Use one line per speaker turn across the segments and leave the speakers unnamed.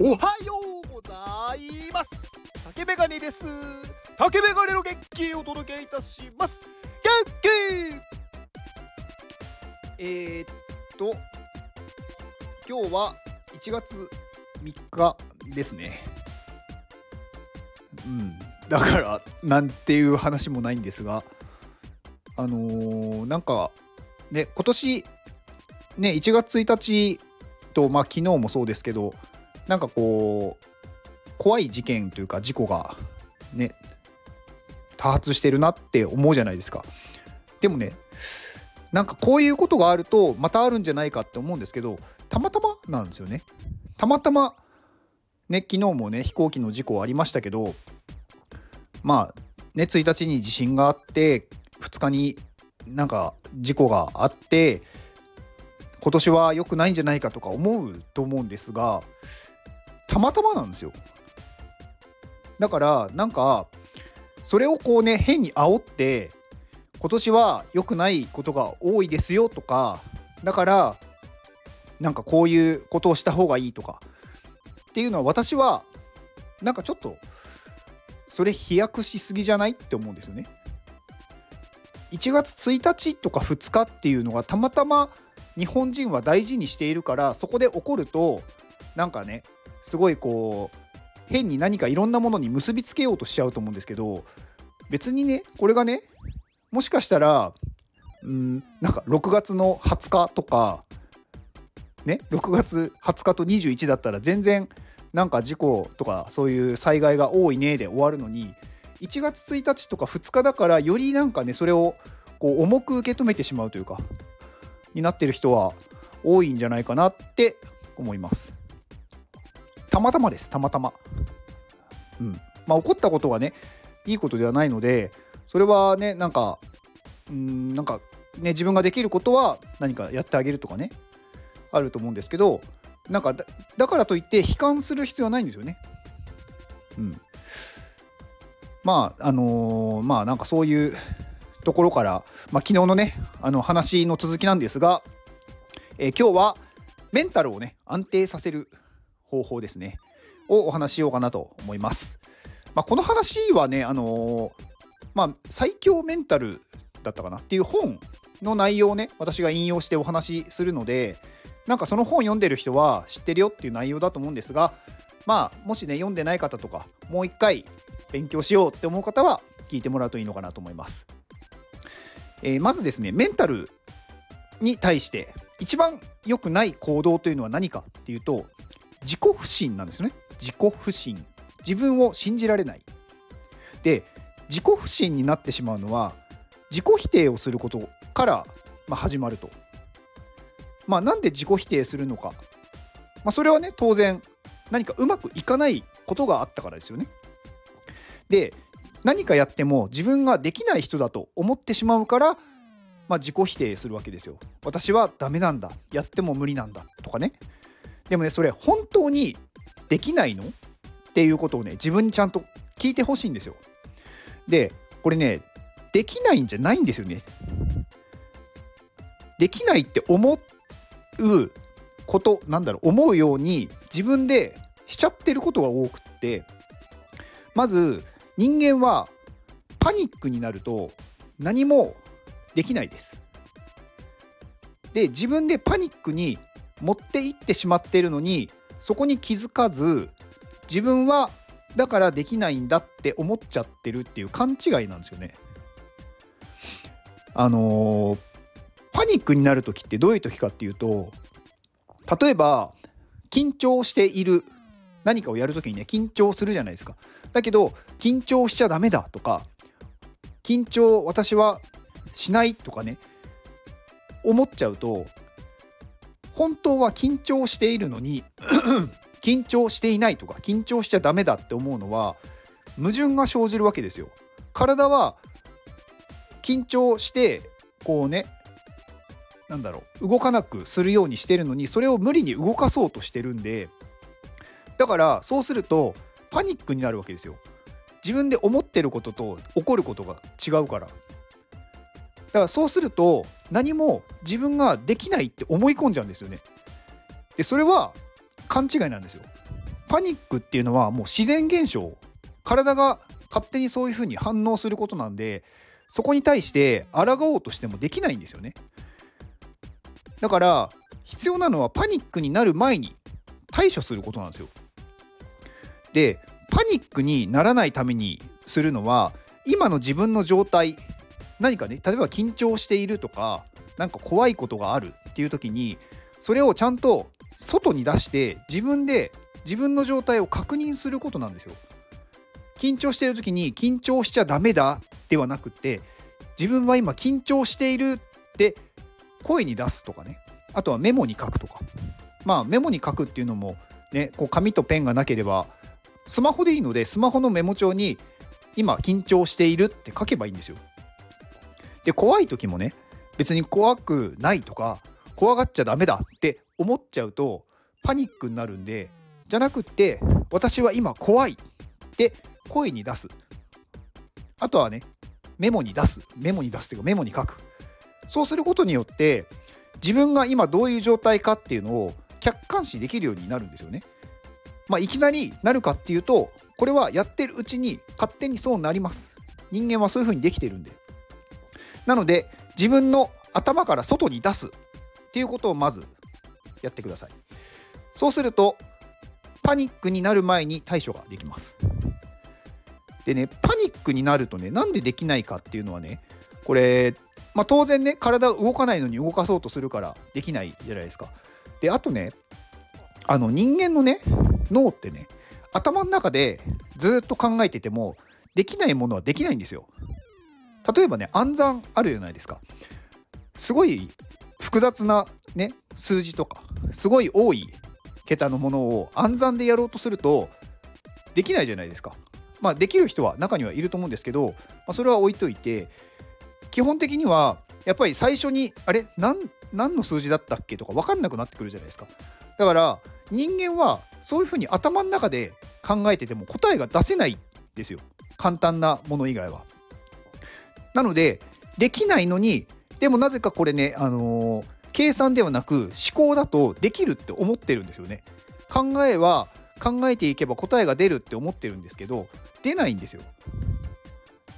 おはようございます。竹メガネです。竹メガネの元気をお届けいたします。元気。えー、っと今日は1月3日ですね。うん。だからなんていう話もないんですがあのー、なんかね今年ね1月1日とまあ昨日もそうですけどなんかこう怖い事件というか事故がね多発してるなって思うじゃないですか。でもねなんかこういうことがあるとまたあるんじゃないかって思うんですけどたまたまなんですよね。たまたまね昨日もね飛行機の事故ありましたけどまあね1日に地震があって2日になんか事故があって今年は良くないんじゃないかとか思うと思うんですがたまたまなんですよだからなんかそれをこうね変に煽って今年は良くないことが多いですよとかだからなんかこういうことをした方がいいとかっていうのは私はなんかちょっとそれ飛躍しすぎじゃない？って思うんですよね。1月1日とか2日っていうのがたまたま日本人は大事にしているからそこで起こるとなんかねすごいこう変に何かいろんなものに結びつけようとしちゃうと思うんですけど別にねこれがねもしかしたらうんなんか6月の20日とかね6月20日と21だったら全然なんか事故とかそういう災害が多いねで終わるのに1月1日とか2日だからよりなんかねそれをこう重く受け止めてしまうというかになってる人は多いんじゃないかなって思います。たまたまですたまたま。うんまあ、起こったことがねいいことではないのでそれはねなんかうんなんかね自分ができることは何かやってあげるとかねあると思うんですけどなんかだからといって悲観する必要はないんですよね。うん。まああのー、まあなんかそういうところから、まあ、昨日のねあの話の続きなんですが、えー、今日はメンタルをね安定させる方法ですねをお話しようかなと思います。まあ、この話はねあのー、まあ最強メンタルだったかなっていう本の内容をね私が引用してお話しするのでなんかその本読んでる人は知ってるよっていう内容だと思うんですがまあもしね読んでない方とかもう一回勉強しようって思う方は聞いてもらうといいのかなと思います。えー、まずですねメンタルに対して一番良くない行動というのは何かっていうと自己不信なんですね。自己不信。自分を信じられない。で自己不信になってしまうのは自己否定をすることから、ま、始まると。まあ、なんで自己否定するのか、まあ、それはね当然何かうまくいかないことがあったからですよね。で何かやっても自分ができない人だと思ってしまうから、まあ、自己否定するわけですよ。私はダメなんだ。やっても無理なんだ。とかね。でもねそれ本当にできないの？っていうことをね自分にちゃんと聞いてほしいんですよ。でこれねできないんじゃないんですよね。できないって思うことなんだろう思うように自分でしちゃってることが多くってまず人間はパニックになると何もできないです。で自分でパニックに持っていってしまっているのにそこに気づかず自分はだからできないんだって思っちゃってるっていう勘違いなんですよね。あのー、パニックになる時ってどういう時かっていうと例えば緊張している何かをやる時にね緊張するじゃないですかだけど緊張しちゃダメだとか緊張私はしないとかね思っちゃうと本当は緊張しているのに 緊張していないとか緊張しちゃダメだって思うのは矛盾が生じるわけですよ。体は緊張してこうねなんだろう動かなくするようにしてるのにそれを無理に動かそうとしてるんでだからそうするとパニックになるわけですよ自分で思ってることと起こることが違うからだからそうすると何も自分ができないって思い込んじゃうんですよね。でそれは勘違いなんですよ。パニックっていうのはもう自然現象。体が勝手にそういうふうに反応することなんでそこに対して抗おうとしてもできないんですよね。だから必要なのはパニックになる前に対処することなんですよ。でパニックにならないためにするのは今の自分の状態何かね例えば緊張しているとか何か怖いことがあるっていう時にそれをちゃんと外に出して自分で自分の状態を確認することなんですよ。緊張している時に緊張しちゃダメだではなくて自分は今緊張しているって声に出すとかねあとはメモに書くとかまあメモに書くっていうのもねこう紙とペンがなければスマホでいいのでスマホのメモ帳に今緊張しているって書けばいいんですよ。で怖い時もね別に怖くないとか怖がっちゃダメだって思っちゃうとパニックになるんでじゃなくって私は今怖いって声に出すあとはねメモに出すメモに出すというかメモに書くそうすることによって自分が今どういう状態かっていうのを客観視できるようになるんですよね。まあ、いきなりなるかっていうとこれはやってるうちに勝手にそうなります。人間はそういうふうにできてるんで。なので自分の頭から外に出すっていうことをまずやってください。そうするとパニックになる前に対処ができます。でねパニックになるとねなんでできないかっていうのはねこれ、まあ、当然ね体動かないのに動かそうとするからできないじゃないですか。であとねあの人間のね脳ってね頭の中でずっと考えててもできないものはできないんですよ。例えばね暗算あるじゃないですか。すごい複雑なね数字とかすごい多い桁のものを暗算でやろうとするとできないじゃないですか。まあ、できる人は中にはいると思うんですけど、まあ、それは置いといて基本的にはやっぱり最初にあれ何何の数字だったっけとか分かんなくなってくるじゃないですかだから人間はそういうふうに頭の中で考えてても答えが出せないですよ簡単なもの以外はなのでできないのにでもなぜかこれね、あのー、計算ではなく思考だとできるって思ってるんですよね考えは考えていけば答えが出るって思ってるんですけど出ないんですよ。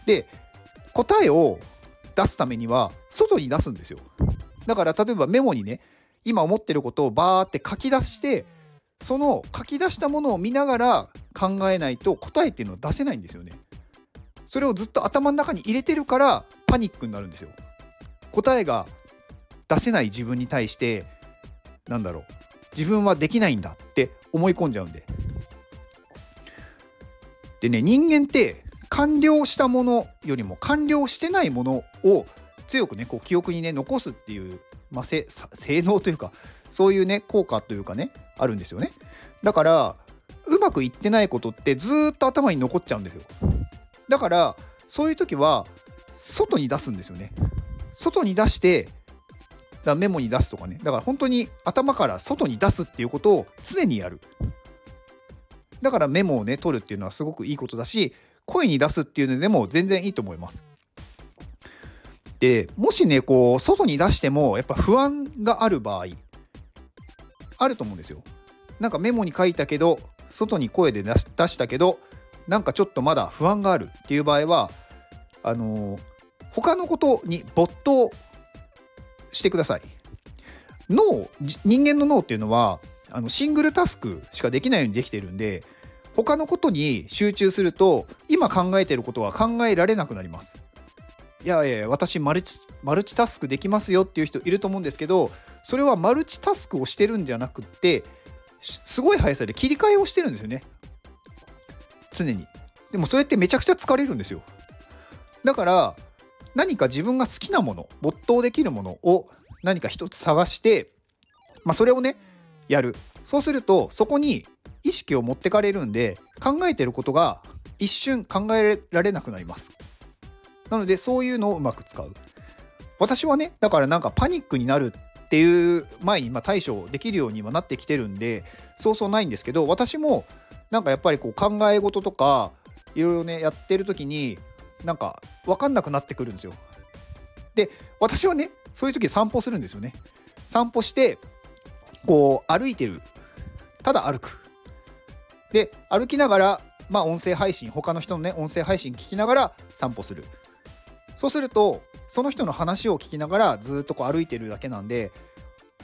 で答えを出すためには外に出すんですよ。だから例えばメモにね今思ってることをバーって書き出してその書き出したものを見ながら考えないと答えっていうのを出せないんですよね。それをずっと頭の中に入れてるからパニックになるんですよ。答えが出せない自分に対してなんだろう自分はできないんだって思い込んじゃうんで。でね人間って完了したものよりも完了してないものを強くねこう記憶にね残すっていう、まあ、性能というかそういうね効果というかねあるんですよねだからうまくいってないことってずっと頭に残っちゃうんですよだからそういう時は外に出すんですよね。外に出してだメモに出すとかね。だから本当に頭から外に出すっていうことを常にやる。だからメモをね取るっていうのはすごくいいことだし声に出すっていうのでも全然いいと思います。でもしねこう外に出してもやっぱ不安がある場合あると思うんですよ。なんかメモに書いたけど外に声で出したけどなんかちょっとまだ不安があるっていう場合はあのー、他のことに没頭してください。脳人間の脳っていうのはあのシングルタスクしかできないようにできてるんで他のことに集中すると今考えてることは考えられなくなります。いやいや私マルチマルチタスクできますよっていう人いると思うんですけどそれはマルチタスクをしてるんじゃなくってすごい速さで切り替えをしてるんですよね常に。でもそれってめちゃくちゃ疲れるんですよ。だから何か自分が好きなもの没頭できるものを何か一つ探して、まあ、それをねやる。そうするとそこに意識を持ってかれるんで考えてることが一瞬考えられなくなります。なのでそういうのをうまく使う。私はねだからなんかパニックになるっていう前にま対処できるようにはなってきてるんでそうそうないんですけど私もなんかやっぱりこう考え事とかいろいろねやってる時になんか分かんなくなってくるんですよ。で私はねそういう時散歩するんですよね。散歩してこう歩いてるただ歩くで歩きながらまあ音声配信他の人のね音声配信聞きながら散歩するそうするとその人の話を聞きながらずっとこう歩いてるだけなんで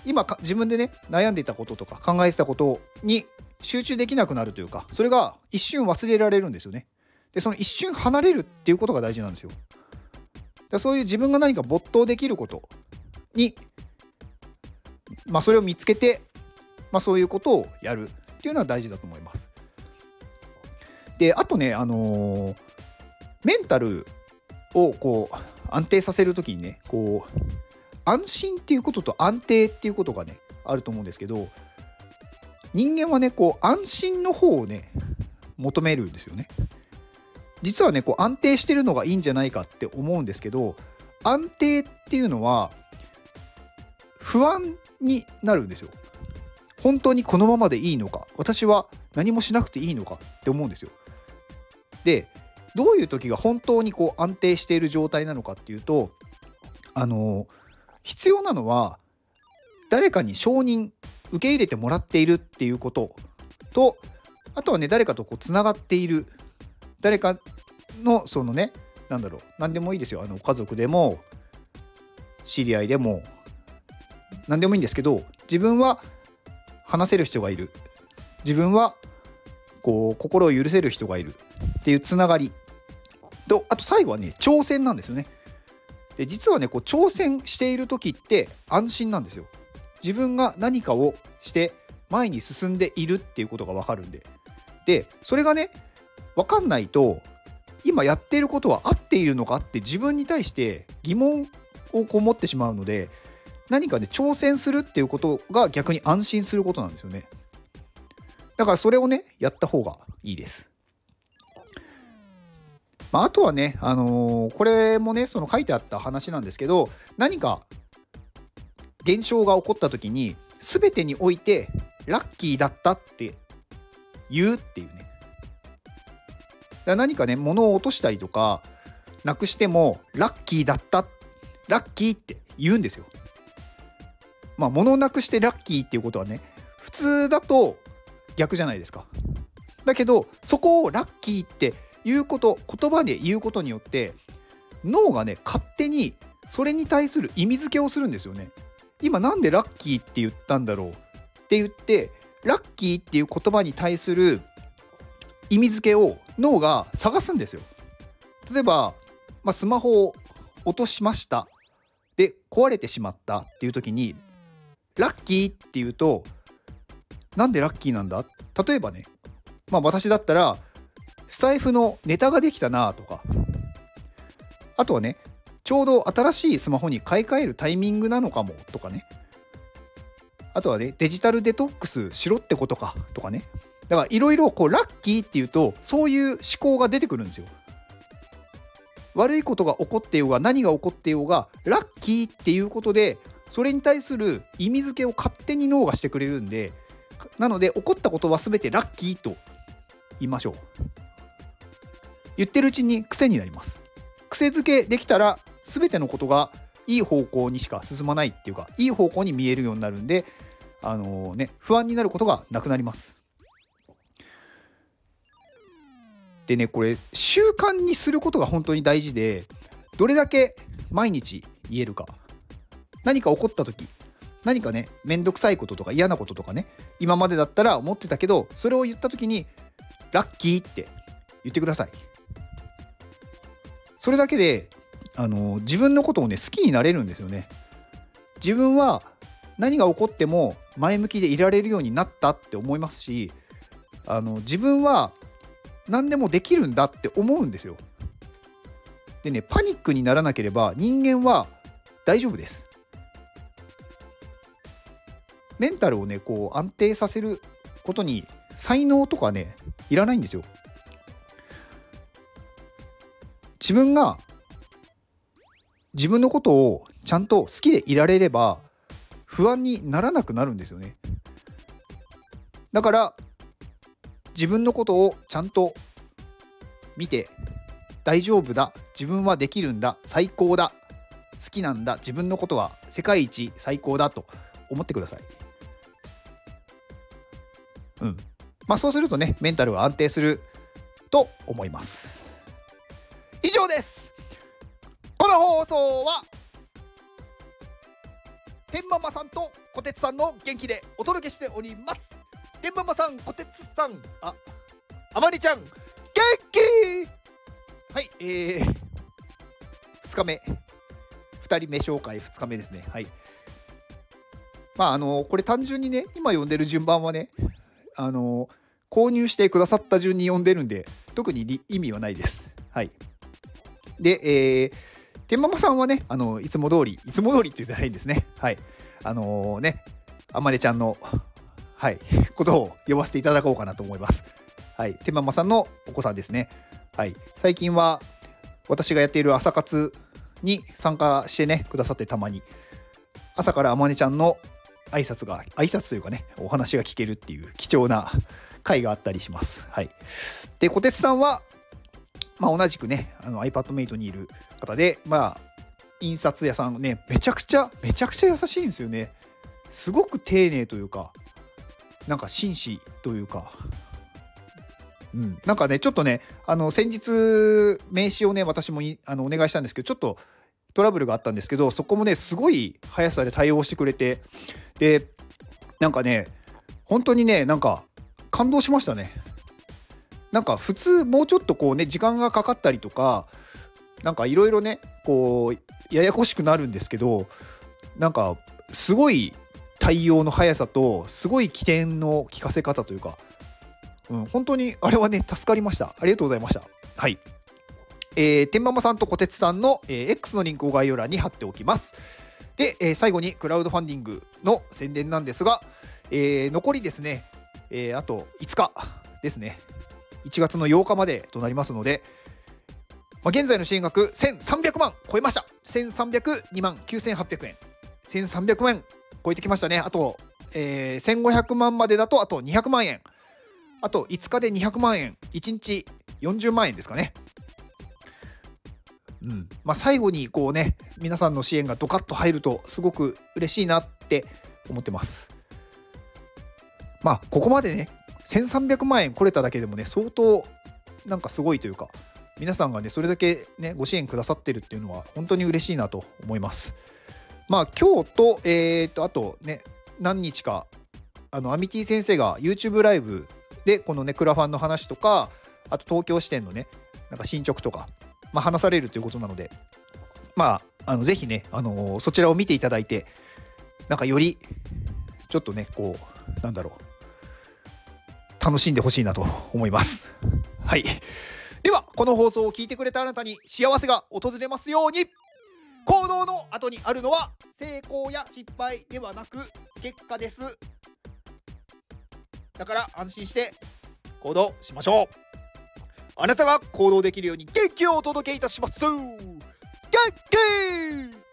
今自分でね悩んでいたこととか考えてたことに集中できなくなるというかそれが一瞬忘れられるんですよね。でその一瞬離れるっていうことが大事なんですよ。だそういう自分が何か没頭できることにまあそれを見つけてまあそういうことをやるっていうのは大事だと思います。であとねあのー、メンタルをこう安定させる時にねこう安心っていうことと安定っていうことがねあると思うんですけど人間はねこう安心の方をね求めるんですよね。実はねこう安定してるのがいいんじゃないかって思うんですけど安定っていうのは不安になるんですよ。本当にこのままでいいのか私は何もしなくていいのかって思うんですよ。でどういう時が本当にこう安定している状態なのかっていうとあの必要なのは誰かに承認受け入れてもらっているっていうこととあとはね誰かとこうつながっている。誰かのそのね何だろう何でもいいですよ。あの家族でも知り合いでも何でもいいんですけど自分は話せる人がいる。自分はこう心を許せる人がいる。っていうつながり。とあと最後はね挑戦なんですよね。で実はねこう挑戦している時って安心なんですよ。自分が何かをして前に進んでいるっていうことが分かるんで。でそれがね分かんないと今やっていることは合っているのかって自分に対して疑問をこう持ってしまうので何か、ね、挑戦するっていうことが逆に安心することなんですよね。だからそれをねやった方がいいです。まあ、あとはね、あのー、これもねその書いてあった話なんですけど何か現象が起こった時に全てにおいてラッキーだったって言うっていうね。だか何かね物を落としたりとかなくしてもラッキーだったラッキーって言うんですよ。まあ物をなくしてラッキーっていうことはね普通だと逆じゃないですか。だけどそこをラッキーって言うこと言葉で言うことによって脳がね勝手にそれに対する意味付けをするんですよね。今なんでラッキーって言ったんだろうって言ってラッキーっていう言葉に対する意味付けを脳が探すんですよ。例えば、まあ、スマホを落としました。で壊れてしまったっていう時にラッキーって言うとなんでラッキーなんだ？例えばねまあ私だったらスタイフのネタができたなとか。あとはねちょうど新しいスマホに買い替えるタイミングなのかもとかね。あとはねデジタルデトックスしろってことかとかね。だからいろいろこうラッキーっていうとそういう思考が出てくるんですよ。悪いことが起こってようが何が起こってようがラッキーっていうことでそれに対する意味付けを勝手に脳がしてくれるんでなので起こったことは全てラッキーと言いましょう。言ってるうちに癖になります。癖づけできたら全てのことがいい方向にしか進まないっていうかいい方向に見えるようになるんであのー、ね不安になることがなくなります。でねこれ習慣にすることが本当に大事でどれだけ毎日言えるか。何か起こった時何かねめんどくさいこととか嫌なこととかね今までだったら思ってたけどそれを言った時にラッキーって言ってください。それだけであの自分のことをね好きになれるんですよね。自分は何が起こっても前向きでいられるようになったって思いますしあの自分は何でもできるんだって思うんですよ。でねパニックにならなければ人間は大丈夫です。メンタルをねこう安定させることに才能とかねいらないんですよ。自分が自分のことをちゃんと好きでいられれば不安にならなくなるんですよね。だから自分のことをちゃんと見て大丈夫だ自分はできるんだ最高だ好きなんだ自分のことは世界一最高だと思ってください。うん。まあ、そうするとねメンタルは安定すると思います以上ですこの放送は天ママさんとこてつさんの元気でお届けしております。天ママさんこてつさんああまりちゃん元気！はいえー、2日目。2人目紹介2日目ですね。はい。まああのこれ単純にね今読んでる順番はねあの購入してくださった順に読んでるんで特に意味はないです。はい。でえー天ママさんはね、あの、いつも通り、いつも通りって言ってないんですね。はい。あのー、ね、あまねちゃんの、はい、ことを呼ばせていただこうかなと思います。はい。天ママさんのお子さんですね。はい。最近は、私がやっている朝活に参加してね、くださってたまに、朝からあまねちゃんの挨拶が、挨拶というかね、お話が聞けるっていう貴重な回があったりします。はい。で、小鉄さんは、まあ、同じくね、iPadMate にいる方で、まあ、印刷屋さんね、めちゃくちゃ、めちゃくちゃ優しいんですよね。すごく丁寧というか、なんか紳士というか、うん、なんかね、ちょっとね、あの先日、名刺をね、私もあのお願いしたんですけど、ちょっとトラブルがあったんですけど、そこもね、すごい速さで対応してくれて、で、なんかね、本当にね、なんか感動しましたね。なんか普通もうちょっとこうね時間がかかったりとかなんかいろいろねこうややこしくなるんですけどなんかすごい対応の速さとすごい起点の聞かせ方というか、うん、本当にあれはね助かりました。ありがとうございました。はい。えー、天ママさんとこてつさんの、えー、X のリンクを概要欄に貼っておきます。で、えー、最後にクラウドファンディングの宣伝なんですが、えー、残りですね、えー、あと5日ですね。1月の8日までとなりますので、まあ、現在の支援額1300万超えました。1302万9800円1300万超えてきましたね。あと、えー、1500万までだとあと200万円。あと5日で200万円。1日40万円ですかね。うん。まあ、最後にこうね皆さんの支援がドカッと入るとすごく嬉しいなって思ってます。まあここまでね1300万円来れただけでもね相当なんかすごいというか皆さんがねそれだけねご支援くださってるっていうのは本当に嬉しいなと思います。まあ今日とえっ、とあとね何日かあのアミティ先生が YouTube ライブでこのねクラファンの話とかあと東京支店のねなんか進捗とか、まあ、話されるということなのでまああのぜひね、あのー、そちらを見ていただいてなんかよりちょっとねこうなんだろう楽しんでほしいなと思います。はい。では、この放送を聞いてくれたあなたに幸せが訪れますように行動の後にあるのは成功や失敗ではなく結果です。だから安心して行動しましょう。あなたが行動できるように元気をお届けいたします。元気